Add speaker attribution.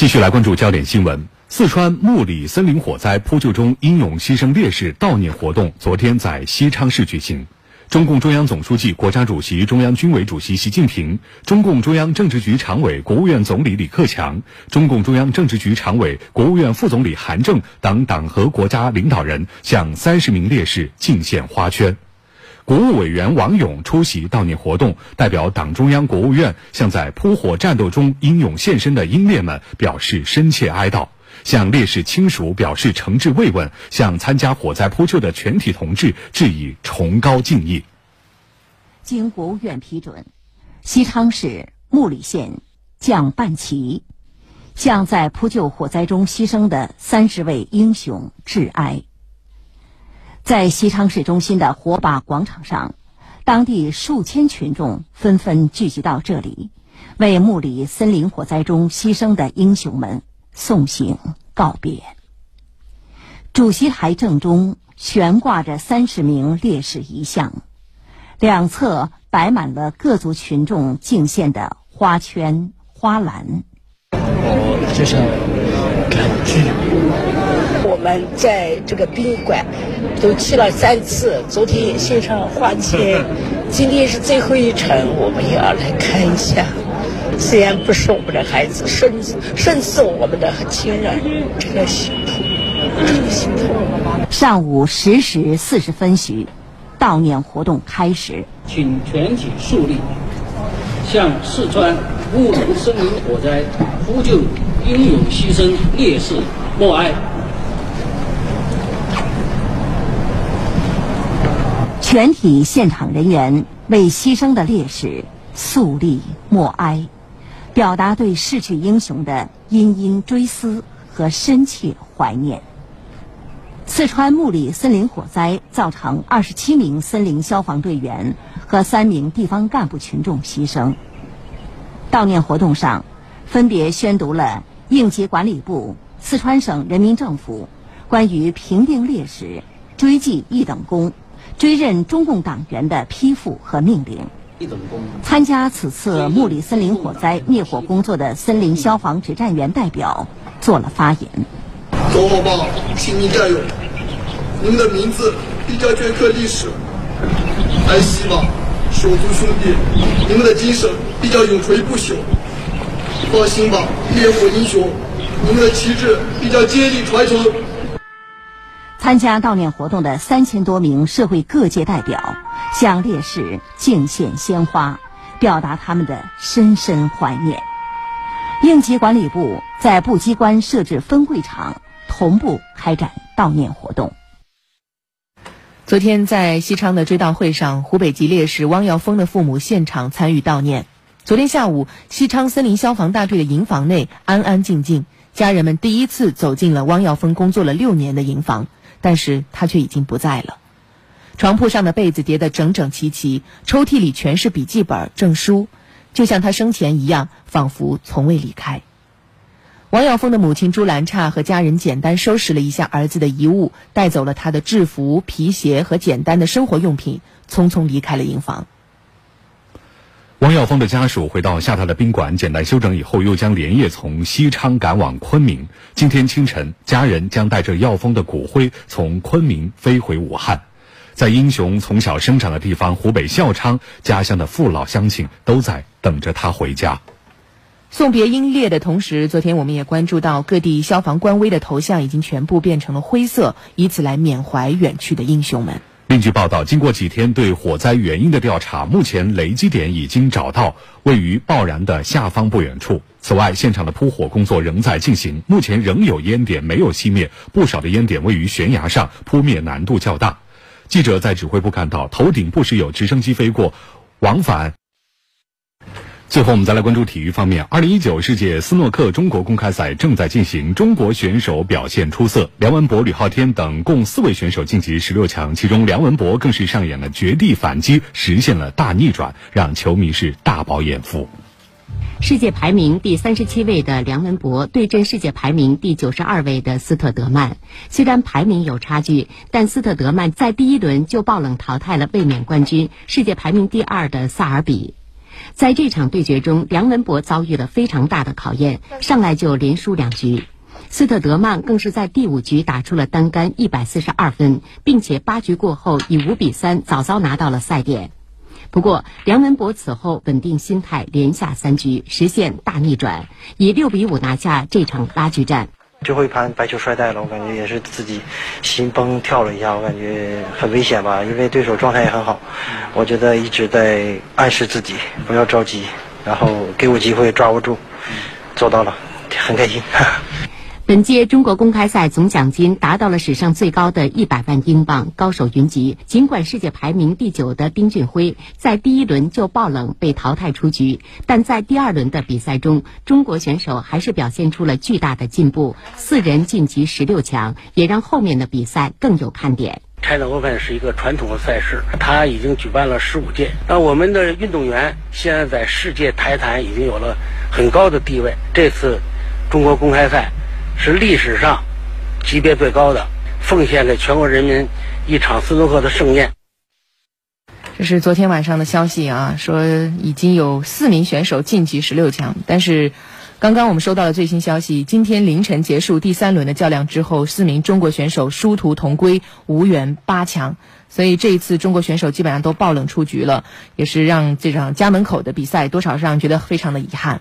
Speaker 1: 继续来关注焦点新闻。四川木里森林火灾扑救中英勇牺牲烈士悼念活动昨天在西昌市举行。中共中央总书记、国家主席、中央军委主席习近平，中共中央政治局常委、国务院总理李克强，中共中央政治局常委、国务院副总理韩正等党和国家领导人向三十名烈士敬献花圈。国务委员王勇出席悼念活动，代表党中央、国务院向在扑火战斗中英勇献身的英烈们表示深切哀悼。向烈士亲属表示诚挚慰问，向参加火灾扑救的全体同志致以崇高敬意。
Speaker 2: 经国务院批准，西昌市木里县降半旗，向在扑救火灾中牺牲的三十位英雄致哀。在西昌市中心的火把广场上，当地数千群众纷纷聚集到这里，为木里森林火灾中牺牲的英雄们。送行告别。主席台正中悬挂着三十名烈士遗像，两侧摆满了各族群众敬献的花圈、花篮。
Speaker 3: 我就像感激。
Speaker 4: 我们在这个宾馆都去了三次，昨天也献上花钱，今天是最后一程，我们也要来看一下。虽然不是我们的孩子，甚至甚至我们的亲人，这个心痛，这个心痛。
Speaker 2: 上午十时四十分许，悼念活动开始。
Speaker 5: 请全体肃立，向四川木林森林火灾呼救英勇牺牲烈士默哀。
Speaker 2: 全体现场人员为牺牲的烈士肃立默哀。表达对逝去英雄的殷殷追思和深切怀念。四川木里森林火灾造成二十七名森林消防队员和三名地方干部群众牺牲。悼念活动上，分别宣读了应急管理部、四川省人民政府关于评定烈士、追记一等功、追认中共党员的批复和命令。参加此次木里森林火灾灭火工作的森林消防指战员代表做了发言。
Speaker 6: 走好吧，亲密战友，你们的名字必将镌刻历史。安息吧，手足兄弟，你们的精神必将永垂不朽。放心吧，烈火英雄，你们的旗帜必将接力传承。
Speaker 2: 参加悼念活动的三千多名社会各界代表向烈士敬献鲜花，表达他们的深深怀念。应急管理部在部机关设置分会场，同步开展悼念活动。
Speaker 7: 昨天在西昌的追悼会上，湖北籍烈士汪耀峰的父母现场参与悼念。昨天下午，西昌森林消防大队的营房内安安静静，家人们第一次走进了汪耀峰工作了六年的营房。但是他却已经不在了。床铺上的被子叠得整整齐齐，抽屉里全是笔记本、证书，就像他生前一样，仿佛从未离开。王耀峰的母亲朱兰差和家人简单收拾了一下儿子的遗物，带走了他的制服、皮鞋和简单的生活用品，匆匆离开了营房。
Speaker 1: 王耀峰的家属回到下榻的宾馆，简单休整以后，又将连夜从西昌赶往昆明。今天清晨，家人将带着耀峰的骨灰从昆明飞回武汉。在英雄从小生长的地方湖北孝昌，家乡的父老乡亲都在等着他回家。
Speaker 7: 送别英烈的同时，昨天我们也关注到各地消防官微的头像已经全部变成了灰色，以此来缅怀远去的英雄们。
Speaker 1: 另据报道，经过几天对火灾原因的调查，目前雷击点已经找到，位于爆燃的下方不远处。此外，现场的扑火工作仍在进行，目前仍有烟点没有熄灭，不少的烟点位于悬崖上，扑灭难度较大。记者在指挥部看到，头顶不时有直升机飞过，往返。最后，我们再来关注体育方面。二零一九世界斯诺克中国公开赛正在进行，中国选手表现出色，梁文博、吕昊天等共四位选手晋级十六强，其中梁文博更是上演了绝地反击，实现了大逆转，让球迷是大饱眼福。
Speaker 8: 世界排名第三十七位的梁文博对阵世界排名第九十二位的斯特德曼，虽然排名有差距，但斯特德曼在第一轮就爆冷淘汰了卫冕冠军、世界排名第二的萨尔比。在这场对决中，梁文博遭遇了非常大的考验，上来就连输两局。斯特德曼更是在第五局打出了单杆一百四十二分，并且八局过后以五比三早早拿到了赛点。不过，梁文博此后稳定心态，连下三局，实现大逆转，以六比五拿下这场拉锯战。
Speaker 9: 最后一盘白球摔带了，我感觉也是自己心崩跳了一下，我感觉很危险吧，因为对手状态也很好。我觉得一直在暗示自己不要着急，然后给我机会抓不住，做到了，很开心。
Speaker 8: 本届中国公开赛总奖金达到了史上最高的一百万英镑，高手云集。尽管世界排名第九的丁俊晖在第一轮就爆冷被淘汰出局，但在第二轮的比赛中，中国选手还是表现出了巨大的进步，四人晋级十六强，也让后面的比赛更有看点。
Speaker 5: China Open 是一个传统的赛事，它已经举办了十五届。那我们的运动员现在在世界台坛已经有了很高的地位。这次中国公开赛。是历史上级别最高的，奉献给全国人民一场斯诺克的盛宴。
Speaker 7: 这是昨天晚上的消息啊，说已经有四名选手晋级十六强。但是，刚刚我们收到了最新消息，今天凌晨结束第三轮的较量之后，四名中国选手殊途同归，无缘八强。所以这一次中国选手基本上都爆冷出局了，也是让这场家门口的比赛多少让人觉得非常的遗憾。